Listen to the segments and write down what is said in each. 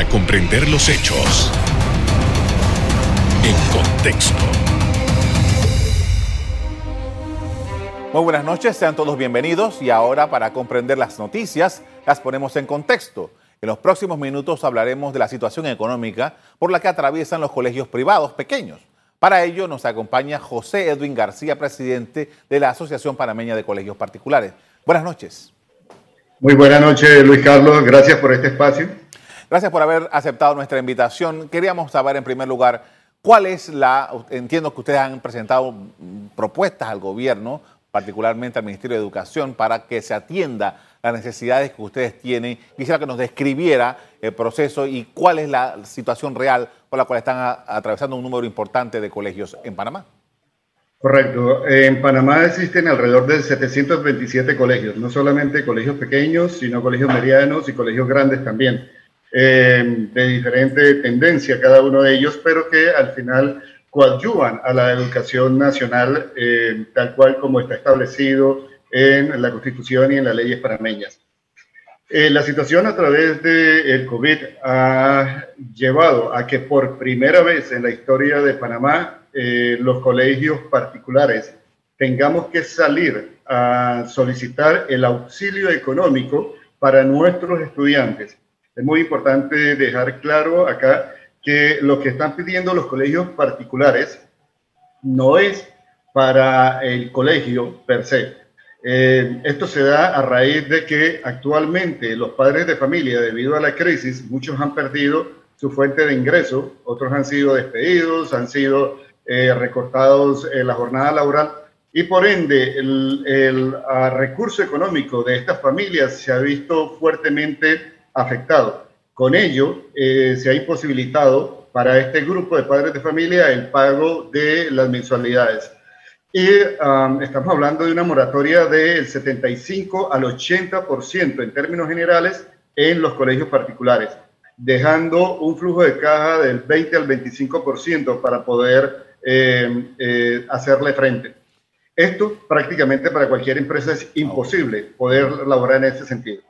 para comprender los hechos en contexto. Muy buenas noches, sean todos bienvenidos y ahora para comprender las noticias las ponemos en contexto. En los próximos minutos hablaremos de la situación económica por la que atraviesan los colegios privados pequeños. Para ello nos acompaña José Edwin García, presidente de la Asociación Panameña de Colegios Particulares. Buenas noches. Muy buenas noches, Luis Carlos. Gracias por este espacio. Gracias por haber aceptado nuestra invitación. Queríamos saber en primer lugar cuál es la, entiendo que ustedes han presentado propuestas al gobierno, particularmente al Ministerio de Educación, para que se atienda las necesidades que ustedes tienen. Quisiera que nos describiera el proceso y cuál es la situación real por la cual están atravesando un número importante de colegios en Panamá. Correcto. En Panamá existen alrededor de 727 colegios, no solamente colegios pequeños, sino colegios medianos y colegios grandes también, eh, de diferente tendencia cada uno de ellos, pero que al final coadyuvan a la educación nacional eh, tal cual como está establecido en la Constitución y en las leyes panameñas. Eh, la situación a través del COVID ha llevado a que por primera vez en la historia de Panamá eh, los colegios particulares tengamos que salir a solicitar el auxilio económico para nuestros estudiantes. Es muy importante dejar claro acá que lo que están pidiendo los colegios particulares no es para el colegio per se, eh, esto se da a raíz de que actualmente los padres de familia, debido a la crisis, muchos han perdido su fuente de ingreso, otros han sido despedidos, han sido eh, recortados en la jornada laboral y por ende el, recurso económico de estas familias se ha visto fuertemente afectado. Con ello eh, se ha imposibilitado para este grupo de padres de familia el pago de las mensualidades. Y um, estamos hablando de una moratoria del 75 al 80% en términos generales en los colegios particulares, dejando un flujo de caja del 20 al 25% para poder eh, eh, hacerle frente. Esto prácticamente para cualquier empresa es imposible poder laborar en ese sentido.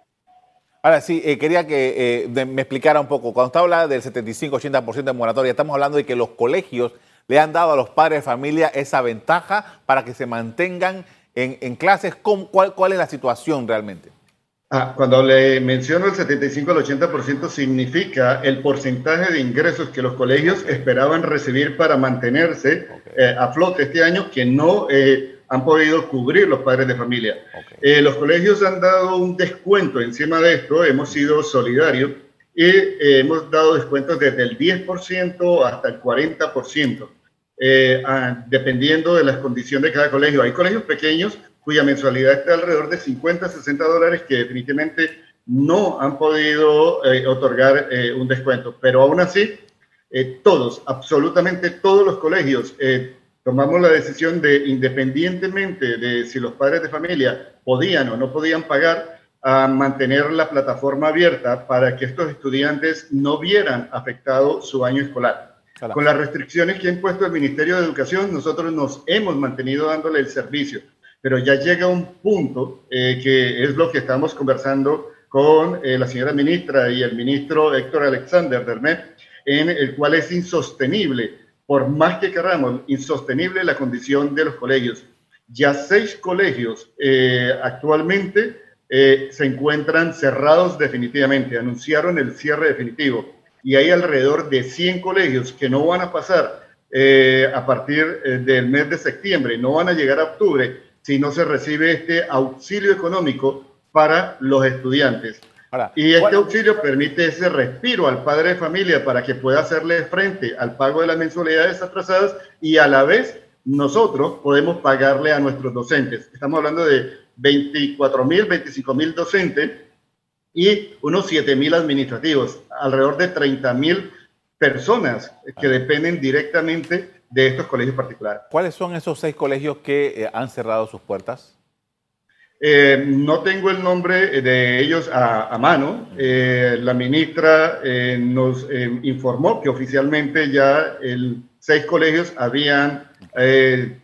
Ahora sí, eh, quería que me explicara un poco, cuando usted habla del 75-80% de moratoria, estamos hablando de que los colegios le han dado a los padres de familia esa ventaja para que se mantengan en, clases? ¿Cuál, ¿Cuál es la situación realmente? Ah, cuando le menciono el 75 al 80% significa el porcentaje de ingresos que los colegios esperaban recibir para mantenerse eh, a flote este año que no eh, han podido cubrir los padres de familia. Eh, los colegios han dado un descuento encima de esto, hemos sido solidarios y hemos dado descuentos desde el 10% hasta el 40%. Eh, dependiendo de las condiciones de cada colegio. Hay colegios pequeños cuya mensualidad está alrededor de 50, 60 dólares que definitivamente no han podido eh, otorgar eh, un descuento, pero aún así, todos, absolutamente todos los colegios tomamos la decisión de, independientemente de si los padres de familia podían o no podían pagar, a mantener la plataforma abierta para que estos estudiantes no vieran afectado su año escolar. Con las restricciones que ha impuesto el Ministerio de Educación, nosotros nos hemos mantenido dándole el servicio, pero ya llega un punto eh, que es lo que estamos conversando con eh, la señora ministra y el ministro Héctor Alexander Dermet, en el cual es insostenible, por más que queramos, insostenible la condición de los colegios. Ya seis colegios eh, actualmente se encuentran cerrados definitivamente, anunciaron el cierre definitivo y hay alrededor de 100 colegios que no van a pasar eh, a partir eh, del mes de septiembre, no van a llegar a octubre si no se recibe este auxilio económico para los estudiantes. Y este auxilio permite ese respiro al padre de familia para que pueda hacerle frente al pago de las mensualidades atrasadas y a la vez nosotros podemos pagarle a nuestros docentes. Estamos hablando de 24 mil, 25 mil docentes y unos 7.000 administrativos, alrededor de 30.000 personas que dependen directamente de estos colegios particulares. ¿Cuáles son esos seis colegios que eh, han cerrado sus puertas? Eh, no tengo el nombre de ellos a, mano. Eh, la ministra nos informó que oficialmente ya seis colegios habían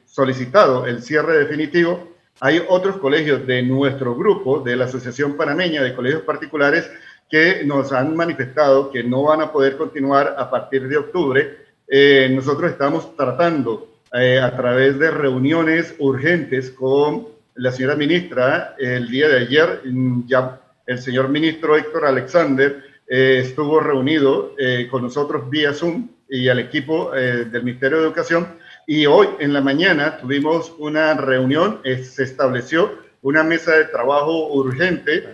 solicitado el cierre definitivo hay otros colegios de nuestro grupo, de la Asociación Panameña de Colegios Particulares, que nos han manifestado que no van a poder continuar a partir de octubre, eh, nosotros estamos tratando eh, a través de reuniones urgentes con la señora ministra. El día de ayer, ya el señor ministro Héctor Alexander eh, estuvo reunido con nosotros vía Zoom y al equipo del Ministerio de Educación. Y hoy en la mañana tuvimos una reunión, se estableció una mesa de trabajo urgente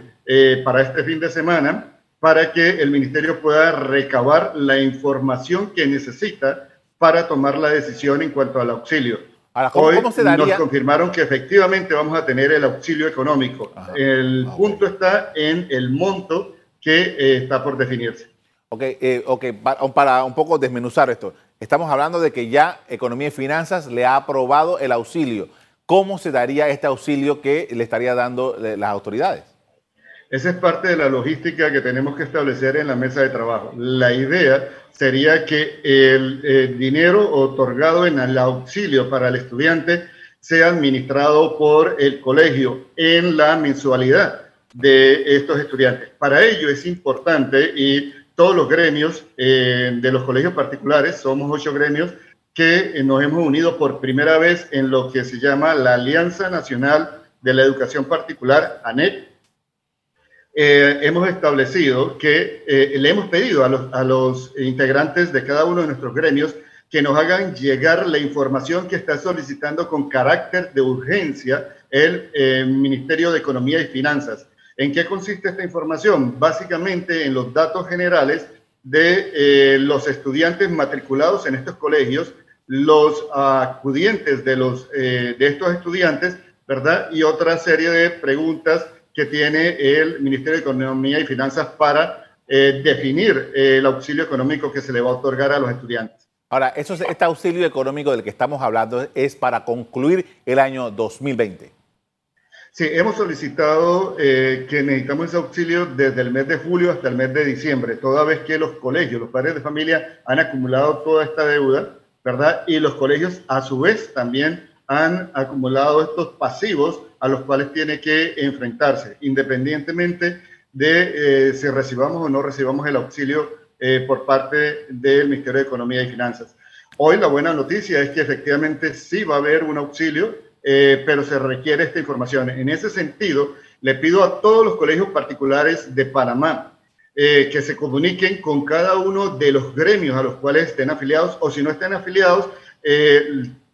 para este fin de semana para que el ministerio pueda recabar la información que necesita para tomar la decisión en cuanto al auxilio. Hoy nos confirmaron que efectivamente vamos a tener el auxilio económico. El ah, punto está en el monto que eh, está por definirse. Ok, eh, okay. Para, un poco desmenuzar esto, estamos hablando de que ya Economía y Finanzas le ha aprobado el auxilio. ¿Cómo se daría este auxilio que le estaría dando eh, las autoridades? Esa es parte de la logística que tenemos que establecer en la mesa de trabajo. La idea sería que el, dinero otorgado en el auxilio para el estudiante sea administrado por el colegio en la mensualidad de estos estudiantes. Para ello es importante y todos los gremios eh, de los colegios particulares, somos ocho gremios, que nos hemos unido por primera vez en lo que se llama la Alianza Nacional de la Educación Particular, ANET, eh, hemos establecido que eh, le hemos pedido a los, a los, integrantes de cada uno de nuestros gremios que nos hagan llegar la información que está solicitando con carácter de urgencia el eh, Ministerio de Economía y Finanzas. ¿En qué consiste esta información? Básicamente en los datos generales de los estudiantes matriculados en estos colegios, los acudientes de, los, de estos estudiantes, ¿verdad? Y otra serie de preguntas que tiene el Ministerio de Economía y Finanzas para eh, definir eh, el auxilio económico que se le va a otorgar a los estudiantes. Ahora, eso, este auxilio económico del que estamos hablando es para concluir el año 2020. Sí, hemos solicitado eh, que necesitamos ese auxilio desde el mes de julio hasta el mes de diciembre, toda vez que los colegios, los padres de familia han acumulado toda esta deuda, ¿verdad? Y los colegios a su vez también han acumulado estos pasivos a los cuales tiene que enfrentarse, independientemente de eh, si recibamos o no recibamos el auxilio eh, por parte del Ministerio de Economía y Finanzas. Hoy la buena noticia es que efectivamente sí va a haber un auxilio, eh, pero se requiere esta información. En ese sentido, le pido a todos los colegios particulares de Panamá que se comuniquen con cada uno de los gremios a los cuales estén afiliados o si no estén afiliados,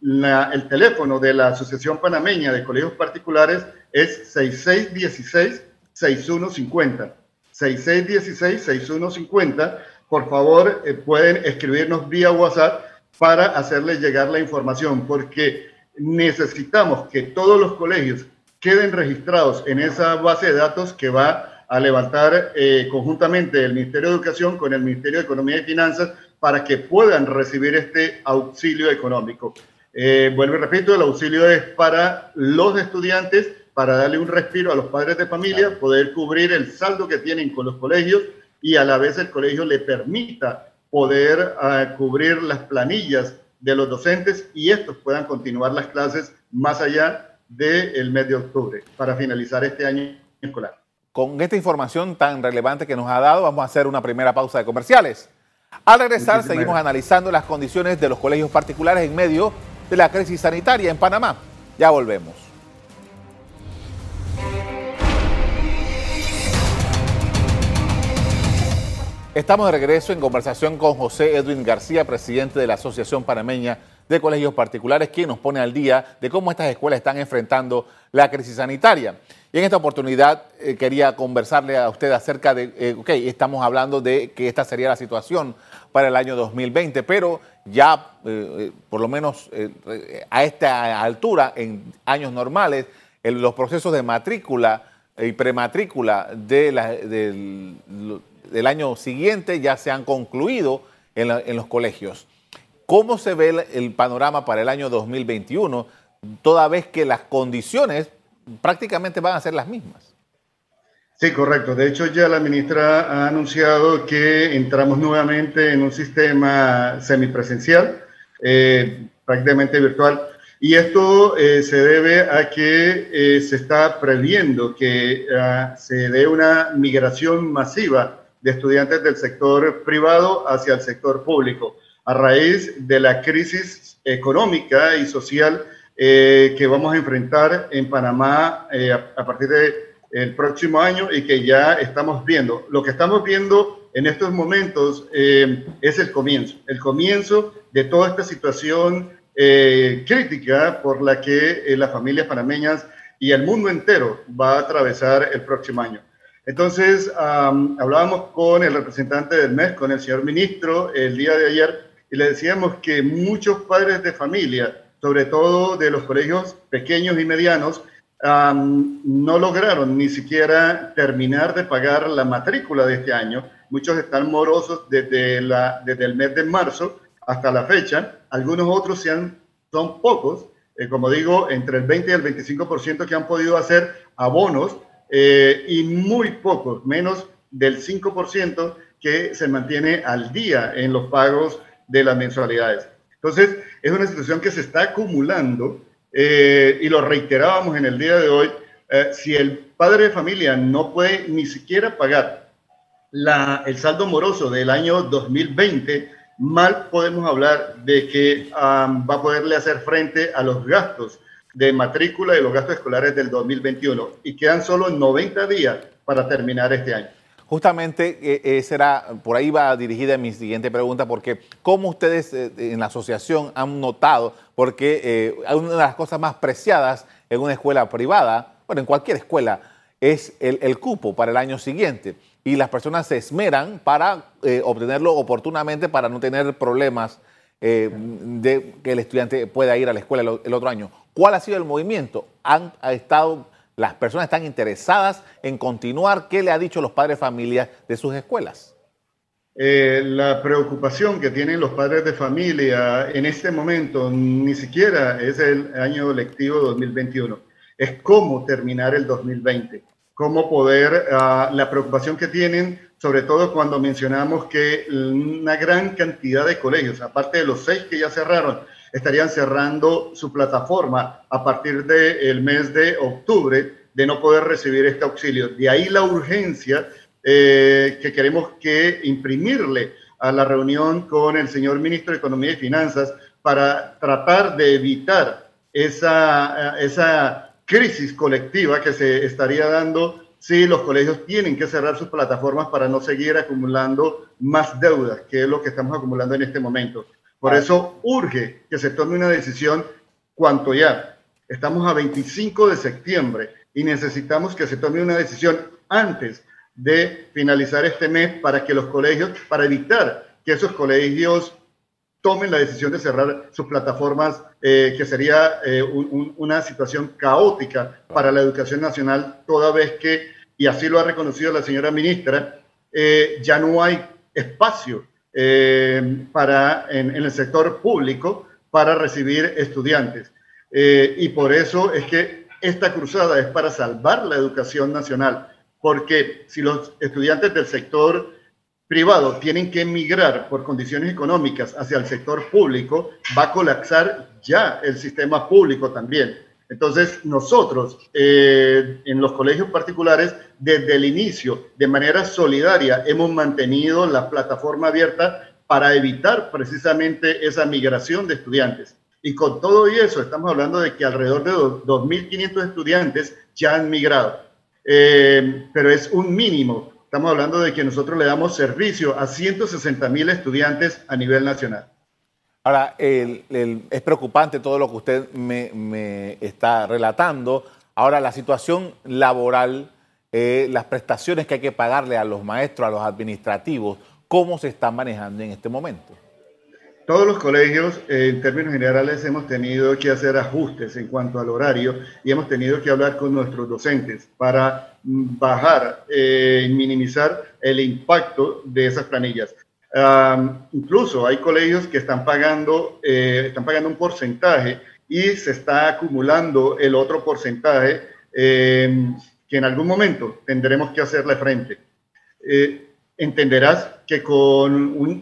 el teléfono de la Asociación Panameña de Colegios Particulares es 6616-6150. 6616-6150. Por favor, eh, pueden escribirnos vía WhatsApp para hacerles llegar la información, porque necesitamos que todos los colegios queden registrados en esa base de datos que va a levantar eh, conjuntamente el Ministerio de Educación con el Ministerio de Economía y Finanzas para que puedan recibir este auxilio económico. Eh, vuelvo y repito, el auxilio es para los estudiantes, para darle un respiro a los padres de familia, poder cubrir el saldo que tienen con los colegios y a la vez el colegio le permita poder ah, cubrir las planillas de los docentes y estos puedan continuar las clases más allá del mes de octubre para finalizar este año escolar. Con esta información tan relevante que nos ha dado, vamos a hacer una primera pausa de comerciales. Al regresar, seguimos analizando las condiciones de los colegios particulares en medio de la crisis sanitaria en Panamá. Ya volvemos. Estamos de regreso en conversación con José Edwin García, presidente de la Asociación Panameña de Colegios Particulares, quien nos pone al día de cómo estas escuelas están enfrentando la crisis sanitaria. Y en esta oportunidad eh, quería conversarle a usted acerca de, eh, ok, estamos hablando de que esta sería la situación para el año 2020, pero ya eh, por lo menos a esta altura, en años normales, los procesos de matrícula y prematrícula de del, año siguiente ya se han concluido en, los colegios. ¿Cómo se ve el panorama para el año 2021, toda vez que las condiciones prácticamente van a ser las mismas. Sí, correcto. De hecho, ya la ministra ha anunciado que entramos nuevamente en un sistema semipresencial, eh, prácticamente virtual. Y esto eh, se debe a que eh, se está previendo que ah, se dé una migración masiva de estudiantes del sector privado hacia el sector público, a raíz de la crisis económica y social eh, que vamos a enfrentar en Panamá eh, a, partir del próximo año y que ya estamos viendo. Lo que estamos viendo en estos momentos eh, es el comienzo, el comienzo de toda esta situación crítica por la que las familias panameñas y el mundo entero va a atravesar el próximo año. Entonces, hablábamos con el representante del MES, con el señor ministro, el día de ayer, y le decíamos que muchos padres de familia, sobre todo de los colegios pequeños y medianos, no lograron ni siquiera terminar de pagar la matrícula de este año. Muchos están morosos desde, la, desde el mes de marzo hasta la fecha. Algunos otros sean, son pocos, eh, como digo, entre el 20 y el 25% que han podido hacer abonos eh, y muy pocos, menos del 5% que se mantiene al día en los pagos de las mensualidades. Entonces, es una situación que se está acumulando eh, y lo reiterábamos en el día de hoy. Eh, si el padre de familia no puede ni siquiera pagar la, el saldo moroso del año 2020, mal podemos hablar de que va a poderle hacer frente a los gastos de matrícula y los gastos escolares del 2021 y quedan solo 90 días para terminar este año. Justamente eh, será, por ahí va dirigida mi siguiente pregunta, porque cómo ustedes eh, en la asociación han notado, porque eh, una de las cosas más preciadas en una escuela privada, bueno, en cualquier escuela, es el, cupo para el año siguiente. Y las personas se esmeran para obtenerlo oportunamente, para no tener problemas de que el estudiante pueda ir a la escuela el, el otro año. ¿Cuál ha sido el movimiento? ¿Han estado, las personas están interesadas en continuar? ¿Qué le ha dicho los padres de familia de sus escuelas? Eh, la preocupación que tienen los padres de familia en este momento ni siquiera es el año lectivo 2021, es cómo terminar el 2020, cómo poder, ah, la preocupación que tienen, sobre todo cuando mencionamos que una gran cantidad de colegios, aparte de los seis que ya cerraron, estarían cerrando su plataforma a partir del mes de octubre de no poder recibir este auxilio. De ahí la urgencia eh, que queremos que imprimirle a la reunión con el señor ministro de Economía y Finanzas para tratar de evitar esa, esa crisis colectiva que se estaría dando si los colegios tienen que cerrar sus plataformas para no seguir acumulando más deudas, que es lo que estamos acumulando en este momento. Por eso urge que se tome una decisión cuanto ya. Estamos a 25 de septiembre y necesitamos que se tome una decisión antes de finalizar este mes para que los colegios, para evitar que esos colegios tomen la decisión de cerrar sus plataformas, eh, que sería eh, una situación caótica para la educación nacional, toda vez que, y así lo ha reconocido la señora ministra, eh, ya no hay espacio eh, para, en, el sector público para recibir estudiantes. Eh, y por eso es que esta cruzada es para salvar la educación nacional, porque si los estudiantes del sector privado tienen que emigrar por condiciones económicas hacia el sector público, va a colapsar ya el sistema público también. Entonces, nosotros eh, en los colegios particulares, desde el inicio, de manera solidaria, hemos mantenido la plataforma abierta para evitar precisamente esa migración de estudiantes. Y con todo eso, estamos hablando de que alrededor de 2.500 estudiantes ya han migrado. Eh, pero es un mínimo. Estamos hablando de que nosotros le damos servicio a 160.000 estudiantes a nivel nacional. Ahora, es preocupante todo lo que usted me, está relatando. Ahora, la situación laboral, eh, las prestaciones que hay que pagarle a los maestros, a los administrativos, ¿cómo se están manejando en este momento? Todos los colegios, eh, en términos generales, hemos tenido que hacer ajustes en cuanto al horario y hemos tenido que hablar con nuestros docentes para bajar y eh, minimizar el impacto de esas planillas incluso hay colegios que están pagando, eh, están pagando un porcentaje y se está acumulando el otro porcentaje em, que en algún momento tendremos que hacerle frente. Eh, entenderás que con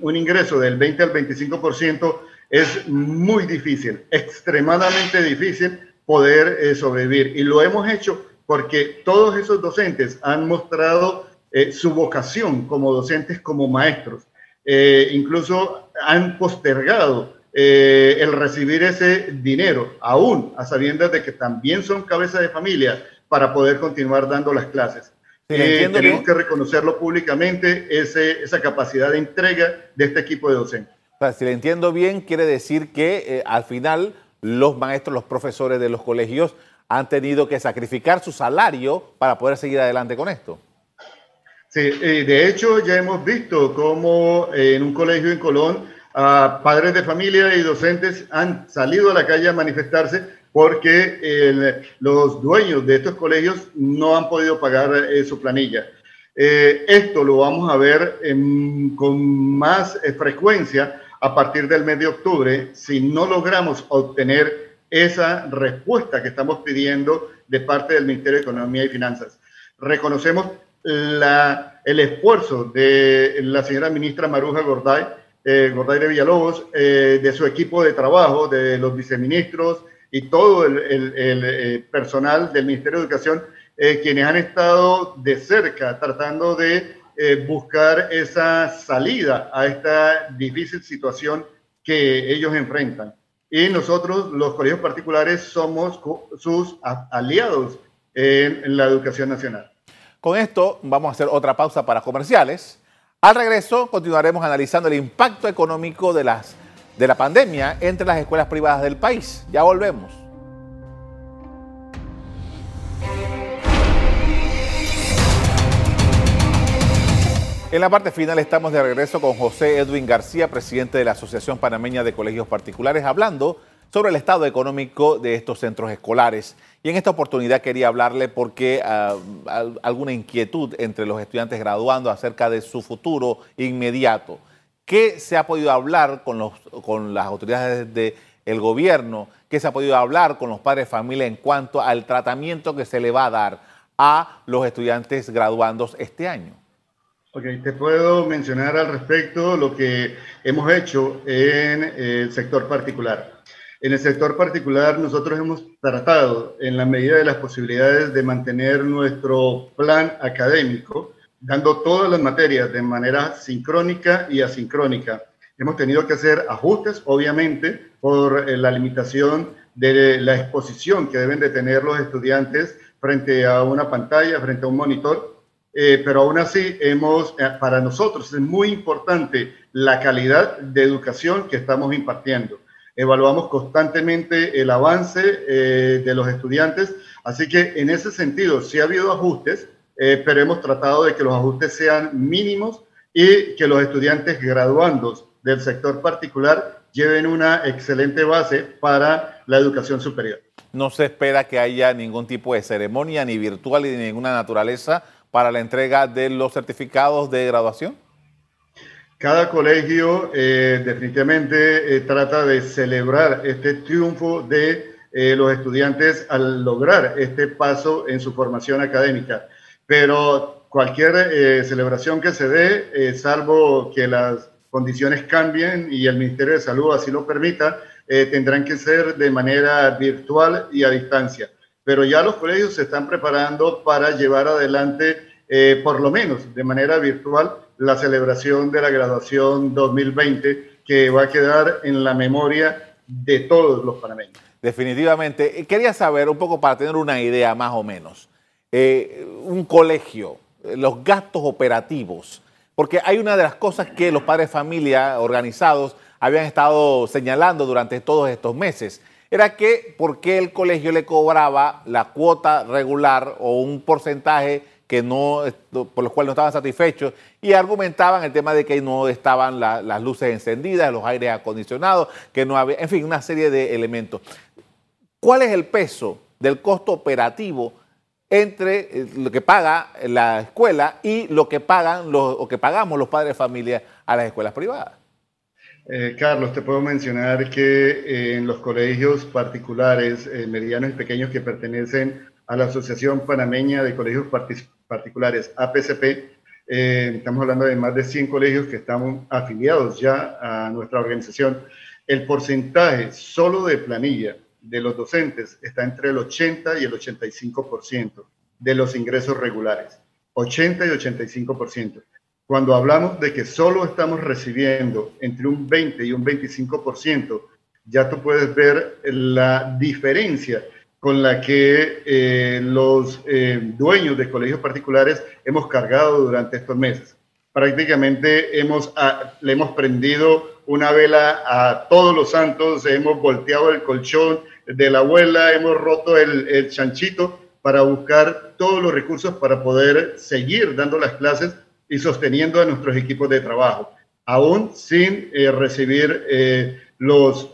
un, ingreso del 20 al 25% es muy difícil, extremadamente difícil poder eh, sobrevivir. Y lo hemos hecho porque todos esos docentes han mostrado eh, su vocación como docentes, como maestros. Eh, incluso han postergado eh, el recibir ese dinero, aún a sabiendas de que también son cabezas de familia, para poder continuar dando las clases. tenemos que reconocerlo públicamente, ese, esa capacidad de entrega de este equipo de docentes. si le entiendo bien, quiere decir que al final los maestros, los profesores de los colegios han tenido que sacrificar su salario para poder seguir adelante con esto. De hecho ya hemos visto cómo eh, en un colegio en Colón padres de familia y docentes han salido a la calle a manifestarse porque los dueños de estos colegios no han podido pagar eh, su planilla. Eh, esto lo vamos a ver con más frecuencia a partir del mes de octubre si no logramos obtener esa respuesta que estamos pidiendo de parte del Ministerio de Economía y Finanzas. Reconocemos la, el esfuerzo de la señora ministra Maruja Gorday, eh, Gorday de Villalobos, eh, de su equipo de trabajo, de los viceministros y todo el, el, eh, personal del Ministerio de Educación, quienes han estado de cerca tratando de buscar esa salida a esta difícil situación que ellos enfrentan. Y nosotros, los colegios particulares, somos sus aliados en la educación nacional. Con esto vamos a hacer otra pausa para comerciales. Al regreso continuaremos analizando el impacto económico de, las, de la pandemia entre las escuelas privadas del país. Ya volvemos. En la parte final estamos de regreso con José Edwin García, presidente de la Asociación Panameña de Colegios Particulares, hablando sobre el estado económico de estos centros escolares. Y en esta oportunidad quería hablarle porque ah, alguna inquietud entre los estudiantes graduando acerca de su futuro inmediato. ¿Qué se ha podido hablar con, las autoridades del gobierno? ¿Qué se ha podido hablar con los padres de familia en cuanto al tratamiento que se le va a dar a los estudiantes graduandos este año? Ok, te puedo mencionar al respecto lo que hemos hecho en el sector particular. En el sector particular, nosotros hemos tratado, en la medida de las posibilidades, de mantener nuestro plan académico, dando todas las materias de manera sincrónica y asincrónica. Hemos tenido que hacer ajustes, obviamente, por eh, la limitación de la exposición que deben de tener los estudiantes frente a una pantalla, frente a un monitor, eh, pero aún así hemos, eh, para nosotros es muy importante la calidad de educación que estamos impartiendo evaluamos constantemente el avance eh, de los estudiantes, así que en ese sentido sí ha habido ajustes, eh, pero hemos tratado de que los ajustes sean mínimos y que los estudiantes graduandos del sector particular lleven una excelente base para la educación superior. No se espera que haya ningún tipo de ceremonia, ni virtual, ni de ninguna naturaleza para la entrega de los certificados de graduación. Cada colegio eh, definitivamente eh, trata de celebrar este triunfo de eh, los estudiantes al lograr este paso en su formación académica. Pero cualquier celebración que se dé, salvo que las condiciones cambien y el Ministerio de Salud así lo permita, tendrán que ser de manera virtual y a distancia. Pero ya los colegios se están preparando para llevar adelante, por lo menos de manera virtual, la celebración de la graduación 2020 que va a quedar en la memoria de todos los panameños. Definitivamente. Quería saber un poco para tener una idea más o menos. Eh, un colegio, los gastos operativos, porque hay una de las cosas que los padres de familia organizados habían estado señalando durante todos estos meses, era que por qué el colegio le cobraba la cuota regular o un porcentaje que no, por los cuales no estaban satisfechos y argumentaban el tema de que no estaban las luces encendidas, los aires acondicionados, que no había, en fin, una serie de elementos. ¿Cuál es el peso del costo operativo entre eh, lo que paga la escuela y lo que pagan los, o que pagamos los padres de familia a las escuelas privadas? Eh, Carlos, te puedo mencionar que eh, en los colegios particulares, medianos y pequeños que pertenecen a la Asociación Panameña de Colegios Particulares, APCP. Eh, estamos hablando de más de 100 colegios que estamos afiliados ya a nuestra organización. El porcentaje solo de planilla de los docentes está entre el 80 y el 85% de los ingresos regulares. 80 y 85%. Cuando hablamos de que solo estamos recibiendo entre un 20 y un 25%, ya tú puedes ver la diferencia con la que eh, los eh, dueños de colegios particulares hemos cargado durante estos meses. Prácticamente hemos, ah, le hemos prendido una vela a todos los santos, hemos volteado el colchón de la abuela, hemos roto el, el chanchito para buscar todos los recursos para poder seguir dando las clases y sosteniendo a nuestros equipos de trabajo, aún sin eh, recibir los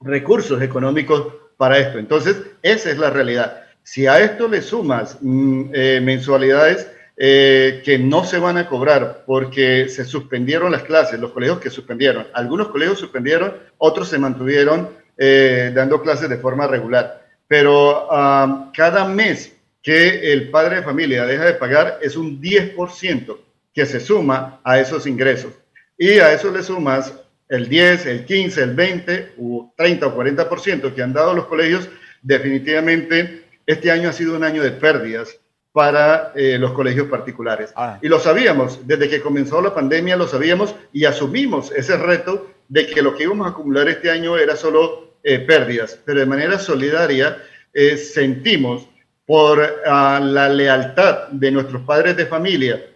recursos económicos para esto. Entonces, esa es la realidad. Si a esto le sumas mm, eh, mensualidades eh, que no se van a cobrar porque se suspendieron las clases, los colegios que suspendieron, algunos colegios suspendieron, otros se mantuvieron eh, dando clases de forma regular. Pero ah, cada mes que el padre de familia deja de pagar es un 10% que se suma a esos ingresos. Y a eso le sumas el 10, el 15, el 20, o 30 o 40% que han dado los colegios, definitivamente este año ha sido un año de pérdidas para eh, los colegios particulares. Ah. Y lo sabíamos, desde que comenzó la pandemia lo sabíamos y asumimos ese reto de que lo que íbamos a acumular este año era solo eh, pérdidas, pero de manera solidaria eh, sentimos por ah, la lealtad de nuestros padres de familia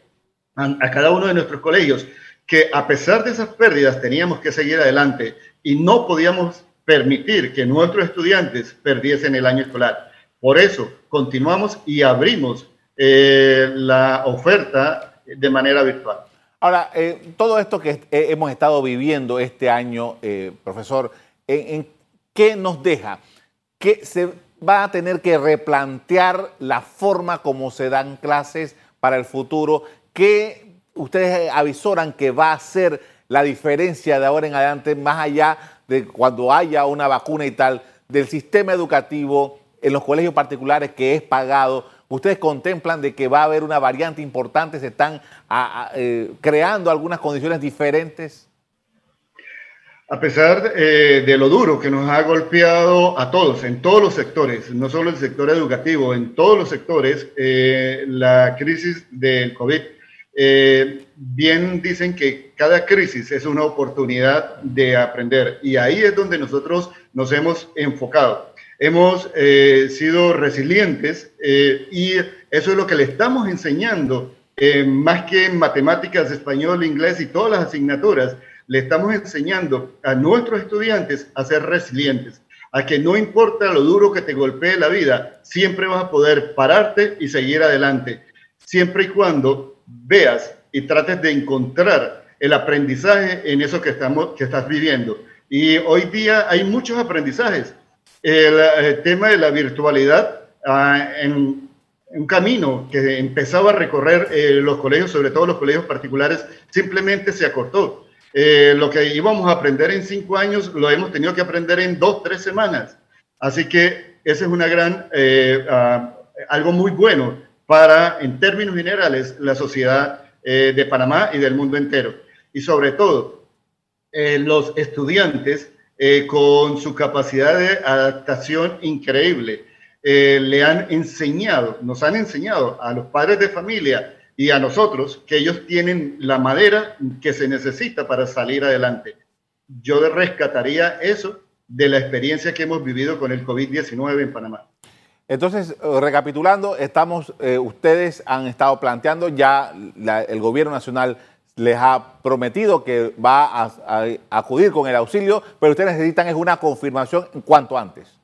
a cada uno de nuestros colegios, que a pesar de esas pérdidas teníamos que seguir adelante y no podíamos permitir que nuestros estudiantes perdiesen el año escolar. Por eso continuamos y abrimos eh, la oferta de manera virtual. Ahora, eh, todo esto que eh, hemos estado viviendo este año, profesor, ¿en, qué nos deja? Que se va a tener que replantear la forma como se dan clases para el futuro. ¿Qué ustedes avisoran que va a ser la diferencia de ahora en adelante, más allá de cuando haya una vacuna y tal, del sistema educativo en los colegios particulares que es pagado? ¿Ustedes contemplan de que va a haber una variante importante? ¿Se están eh, creando algunas condiciones diferentes? A pesar eh, de lo duro que nos ha golpeado a todos, en todos los sectores, no solo el sector educativo, en todos los sectores, eh, la crisis del COVID eh, bien dicen que cada crisis es una oportunidad de aprender y ahí es donde nosotros nos hemos enfocado. Hemos eh, sido resilientes eh, y eso es lo que le estamos enseñando, más que en matemáticas, español, inglés y todas las asignaturas, le estamos enseñando a nuestros estudiantes a ser resilientes, a que no importa lo duro que te golpee la vida, siempre vas a poder pararte y seguir adelante, siempre y cuando veas y trates de encontrar el aprendizaje en eso que, estamos, que estás viviendo. Y hoy día hay muchos aprendizajes. El, tema de la virtualidad ah, en un camino que empezaba a recorrer eh, los colegios, sobre todo los colegios particulares, simplemente se acortó. Eh, lo que íbamos a aprender en cinco años lo hemos tenido que aprender en dos, tres semanas. Así que ese es una gran, eh, ah, algo muy bueno para, en términos generales, la sociedad eh, de Panamá y del mundo entero. Y sobre todo, eh, los estudiantes eh, con su capacidad de adaptación increíble le han enseñado, nos han enseñado a los padres de familia y a nosotros que ellos tienen la madera que se necesita para salir adelante. Yo rescataría eso de la experiencia que hemos vivido con el COVID-19 en Panamá. Entonces, eh, recapitulando, estamos, eh, ustedes han estado planteando, ya el gobierno nacional les ha prometido que va a, acudir con el auxilio, pero ustedes necesitan es una confirmación cuanto antes.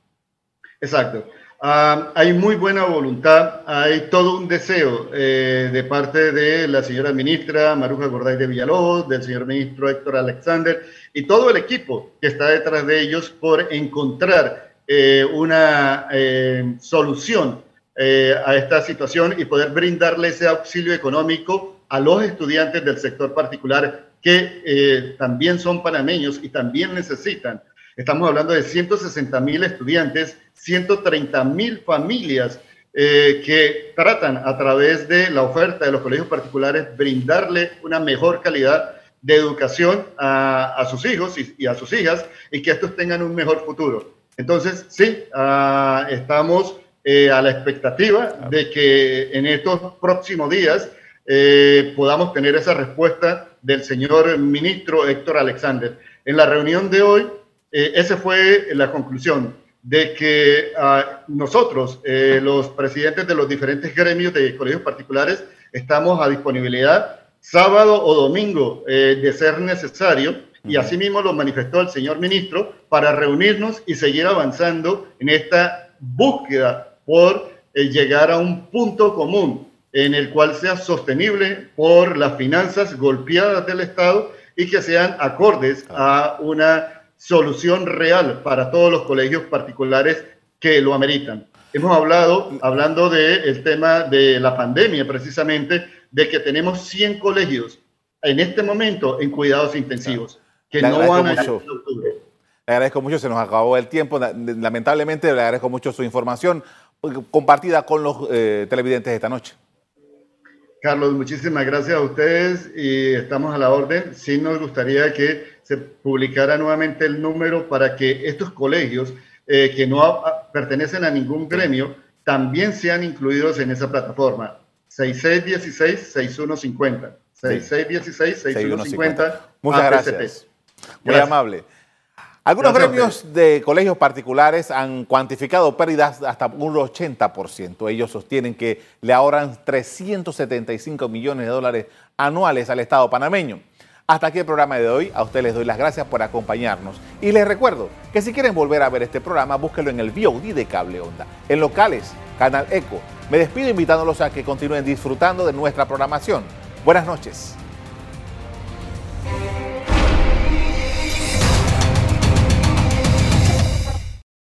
Exacto. Ah, hay muy buena voluntad, hay todo un deseo eh, de parte de la señora ministra Maruja Gorday de Villalobos, del señor ministro Héctor Alexander y todo el equipo que está detrás de ellos por encontrar eh, una eh, solución eh, a esta situación y poder brindarle ese auxilio económico a los estudiantes del sector particular que también son panameños y también necesitan. Estamos hablando de 160 mil estudiantes, 130 mil familias que tratan a través de la oferta de los colegios particulares brindarle una mejor calidad de educación a, sus hijos y, a sus hijas y que estos tengan un mejor futuro. Entonces, sí, ah, estamos eh, a la expectativa de que en estos próximos días eh, podamos tener esa respuesta del señor ministro Héctor Alexander. En la reunión de hoy, eh, esa fue la conclusión de que ah, nosotros, los presidentes de los diferentes gremios de colegios particulares, estamos a disponibilidad sábado o domingo de ser necesario y asimismo lo manifestó el señor ministro para reunirnos y seguir avanzando en esta búsqueda por eh, llegar a un punto común en el cual sea sostenible por las finanzas golpeadas del Estado y que sean acordes a una solución real para todos los colegios particulares que lo ameritan. Hemos hablado, hablando del tema de la pandemia precisamente, de que tenemos 100 colegios en este momento en cuidados intensivos que no van a mucho. octubre. Le agradezco mucho, se nos acabó el tiempo. Lamentablemente, le agradezco mucho su información compartida con los eh, televidentes esta noche. Carlos, muchísimas gracias a ustedes y estamos a la orden. Sí nos gustaría que se publicara nuevamente el número para que estos colegios eh, que no pertenecen a ningún gremio también sean incluidos en esa plataforma. 6616-6150. 6616-6150. Muchas gracias. Muy amable. Algunos gremios de colegios particulares han cuantificado pérdidas hasta un 80%. Ellos sostienen que le ahorran 375 millones de dólares anuales al Estado panameño. Hasta aquí el programa de hoy. A ustedes les doy las gracias por acompañarnos. Y les recuerdo que si quieren volver a ver este programa, búsquenlo en el VOD de Cable Onda. En locales, Canal Eco. Me despido invitándolos a que continúen disfrutando de nuestra programación. Buenas noches.